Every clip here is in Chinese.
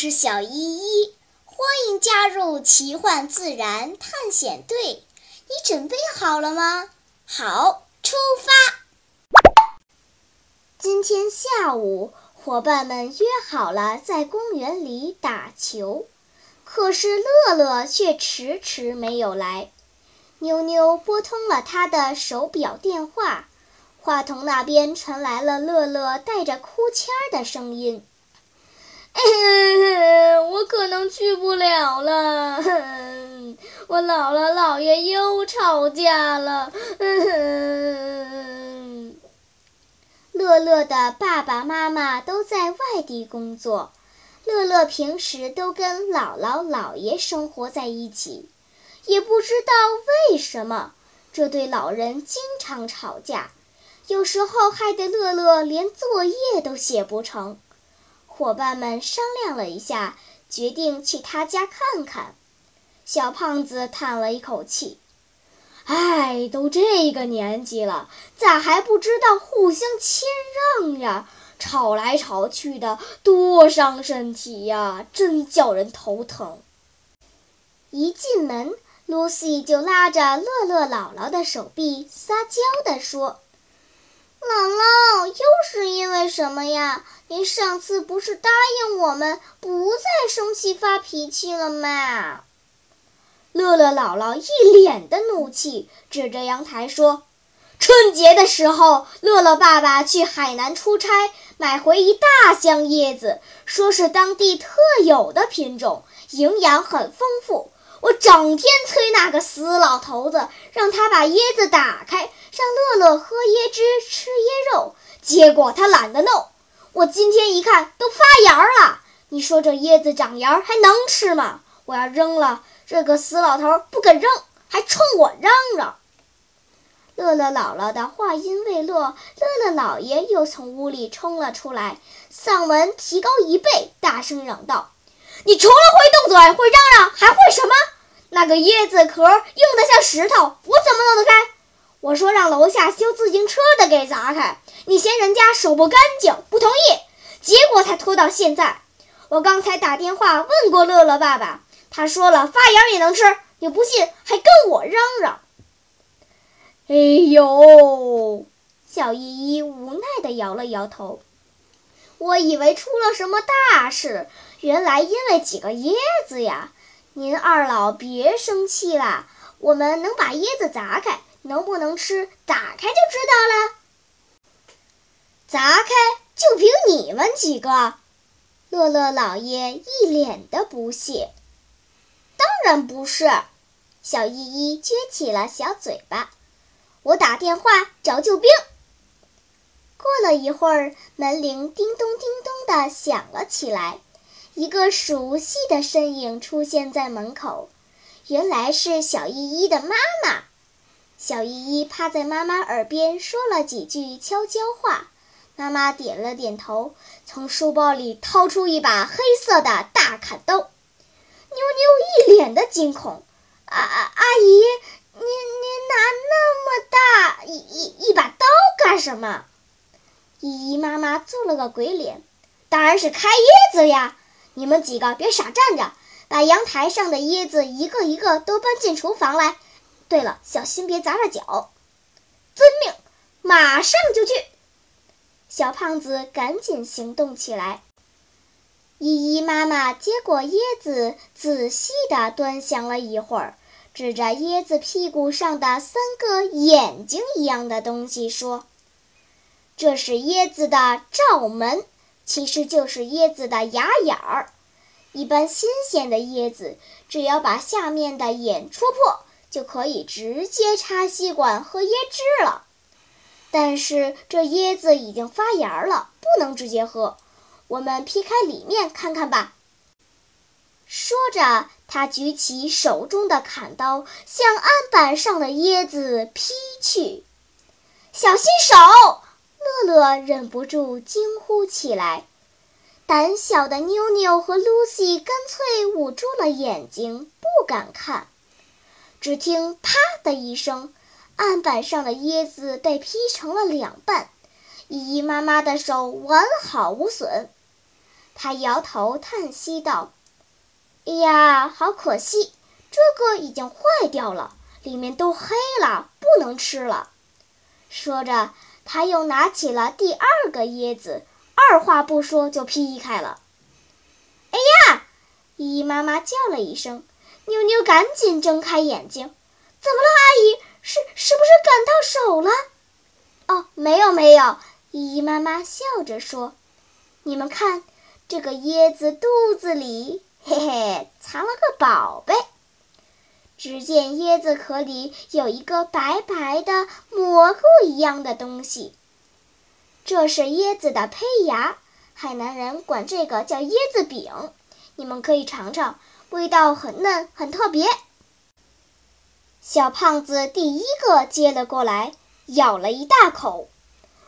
是小依依，欢迎加入奇幻自然探险队。你准备好了吗？好，出发！今天下午，伙伴们约好了在公园里打球，可是乐乐却迟迟没有来。妞妞拨通了他的手表电话，话筒那边传来了乐乐带着哭腔的声音。我可能去不了了，我姥姥姥爷又吵架了。乐乐的爸爸妈妈都在外地工作，乐乐平时都跟姥姥姥爷生活在一起，也不知道为什么这对老人经常吵架，有时候害得乐乐连作业都写不成。伙伴们商量了一下，决定去他家看看。小胖子叹了一口气：“哎，都这个年纪了，咋还不知道互相谦让呀？吵来吵去的，多伤身体呀！真叫人头疼。”一进门，露西就拉着乐乐姥姥的手臂，撒娇地说。姥姥，又是因为什么呀？您上次不是答应我们不再生气发脾气了吗？乐乐姥姥一脸的怒气，指着阳台说：“春节的时候，乐乐爸爸去海南出差，买回一大箱椰子，说是当地特有的品种，营养很丰富。我整天催那个死老头子，让他把椰子打开。”让乐乐喝椰汁吃椰肉，结果他懒得弄。我今天一看，都发芽了。你说这椰子长芽还能吃吗？我要扔了。这个死老头不肯扔，还冲我嚷嚷。乐乐姥姥的话音未落，乐乐姥爷又从屋里冲了出来，嗓门提高一倍，大声嚷道：“你除了会动嘴、会嚷嚷，还会什么？那个椰子壳硬得像石头，我怎么弄得开？”我说让楼下修自行车的给砸开，你嫌人家手不干净，不同意，结果才拖到现在。我刚才打电话问过乐乐爸爸，他说了发芽也能吃，你不信还跟我嚷嚷。哎呦，小依依无奈地摇了摇头。我以为出了什么大事，原来因为几个椰子呀。您二老别生气啦，我们能把椰子砸开。能不能吃？打开就知道了。砸开就凭你们几个？乐乐老爷一脸的不屑。当然不是。小依依撅起了小嘴巴。我打电话找救兵。过了一会儿，门铃叮咚叮咚的响了起来，一个熟悉的身影出现在门口，原来是小依依的妈妈。小依依趴在妈妈耳边说了几句悄悄话，妈妈点了点头，从书包里掏出一把黑色的大砍刀。妞妞一脸的惊恐：“啊啊，阿姨，您您拿那么大一一一把刀干什么？”依依妈妈做了个鬼脸：“当然是开椰子呀！你们几个别傻站着，把阳台上的椰子一个一个都搬进厨房来。”对了，小心别砸着脚。遵命，马上就去。小胖子赶紧行动起来。依依妈妈接过椰子，仔细地端详了一会儿，指着椰子屁股上的三个眼睛一样的东西说：“这是椰子的罩门，其实就是椰子的牙眼儿。一般新鲜的椰子，只要把下面的眼戳破。”就可以直接插吸管喝椰汁了，但是这椰子已经发芽了，不能直接喝。我们劈开里面看看吧。说着，他举起手中的砍刀，向案板上的椰子劈去。小心手！乐乐忍不住惊呼起来。胆小的妞妞和露西干脆捂住了眼睛，不敢看。只听“啪”的一声，案板上的椰子被劈成了两半，依依妈妈的手完好无损。她摇头叹息道：“哎呀，好可惜，这个已经坏掉了，里面都黑了，不能吃了。”说着，他又拿起了第二个椰子，二话不说就劈开了。“哎呀！”依依妈妈叫了一声，妞妞赶紧睁开眼睛：“怎么了，阿姨？是是不是感到手了？”“哦，没有没有。”依依妈妈笑着说：“你们看，这个椰子肚子里，嘿嘿，藏了个宝贝。”只见椰子壳里有一个白白的蘑菇一样的东西，这是椰子的胚芽，海南人管这个叫椰子饼。你们可以尝尝，味道很嫩，很特别。小胖子第一个接了过来，咬了一大口，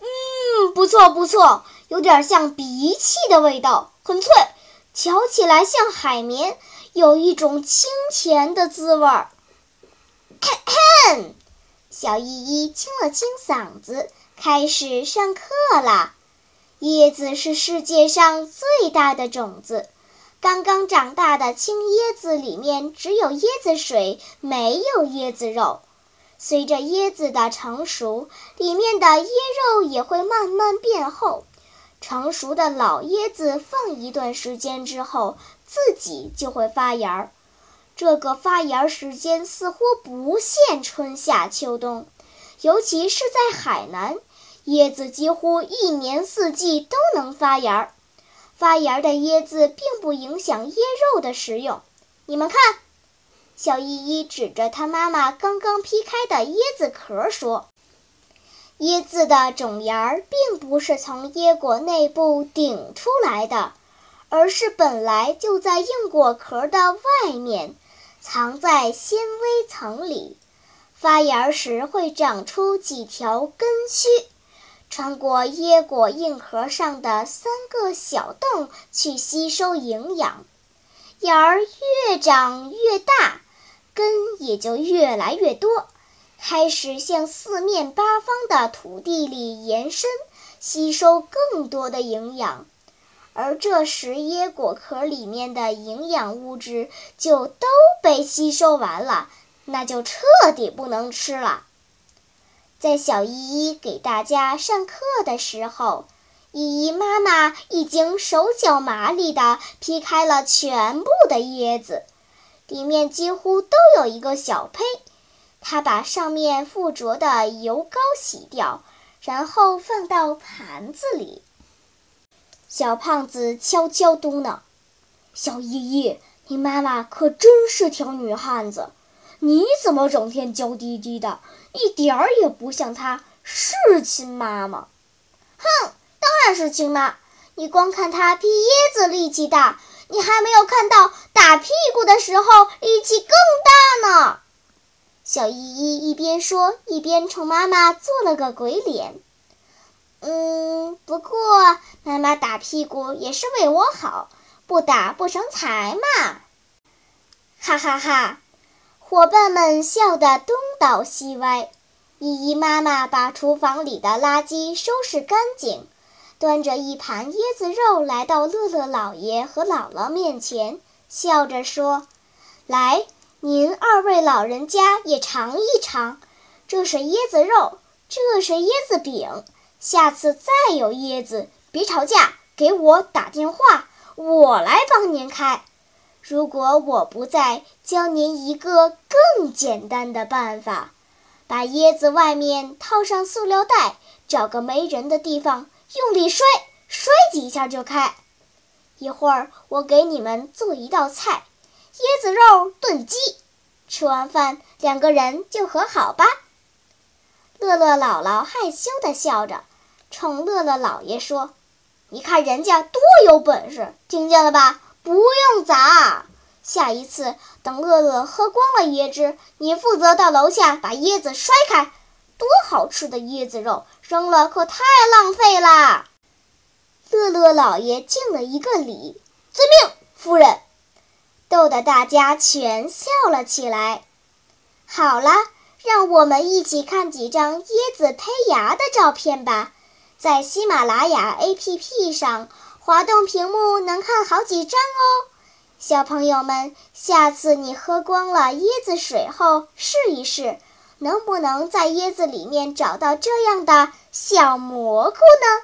嗯，不错不错，有点像鼻涕的味道，很脆，嚼起来像海绵。有一种清甜的滋味儿。咳咳，小依依清了清嗓子，开始上课啦。椰子是世界上最大的种子，刚刚长大的青椰子里面只有椰子水，没有椰子肉。随着椰子的成熟，里面的椰肉也会慢慢变厚。成熟的老椰子放一段时间之后，自己就会发芽儿。这个发芽时间似乎不限春夏秋冬，尤其是在海南，椰子几乎一年四季都能发芽儿。发芽的椰子并不影响椰肉的食用。你们看，小依依指着她妈妈刚刚劈开的椰子壳说。椰子的种芽儿并不是从椰果内部顶出来的，而是本来就在硬果壳的外面，藏在纤维层里。发芽时会长出几条根须，穿过椰果硬壳上的三个小洞去吸收营养。芽儿越长越大，根也就越来越多。开始向四面八方的土地里延伸，吸收更多的营养，而这时椰果壳里面的营养物质就都被吸收完了，那就彻底不能吃了。在小依依给大家上课的时候，依依妈妈已经手脚麻利地劈开了全部的椰子，里面几乎都有一个小胚。她把上面附着的油膏洗掉，然后放到盘子里。小胖子悄悄嘟囔：“小依依，你妈妈可真是条女汉子，你怎么整天娇滴滴的，一点儿也不像她，是亲妈吗？”“哼，当然是亲妈。你光看她劈椰子力气大，你还没有看到打屁股的时候力气更大呢。”小依依一边说，一边冲妈妈做了个鬼脸。嗯，不过妈妈打屁股也是为我好，不打不成才嘛！哈哈哈，伙伴们笑得东倒西歪。依依妈妈把厨房里的垃圾收拾干净，端着一盘椰子肉来到乐乐姥爷和姥姥面前，笑着说：“来。”您二位老人家也尝一尝，这是椰子肉，这是椰子饼。下次再有椰子，别吵架，给我打电话，我来帮您开。如果我不在，教您一个更简单的办法：把椰子外面套上塑料袋，找个没人的地方，用力摔，摔几下就开。一会儿我给你们做一道菜。椰子肉炖鸡，吃完饭两个人就和好吧。乐乐姥姥害羞地笑着，冲乐乐姥爷说：“你看人家多有本事，听见了吧？不用砸。下一次等乐乐喝光了椰汁，你负责到楼下把椰子摔开。多好吃的椰子肉，扔了可太浪费啦！”乐乐姥爷敬了一个礼：“遵命，夫人。”逗得大家全笑了起来。好了，让我们一起看几张椰子胚芽的照片吧。在喜马拉雅 APP 上滑动屏幕能看好几张哦。小朋友们，下次你喝光了椰子水后，试一试，能不能在椰子里面找到这样的小蘑菇呢？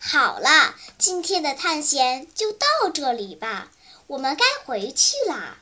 好了，今天的探险就到这里吧，我们该回去啦。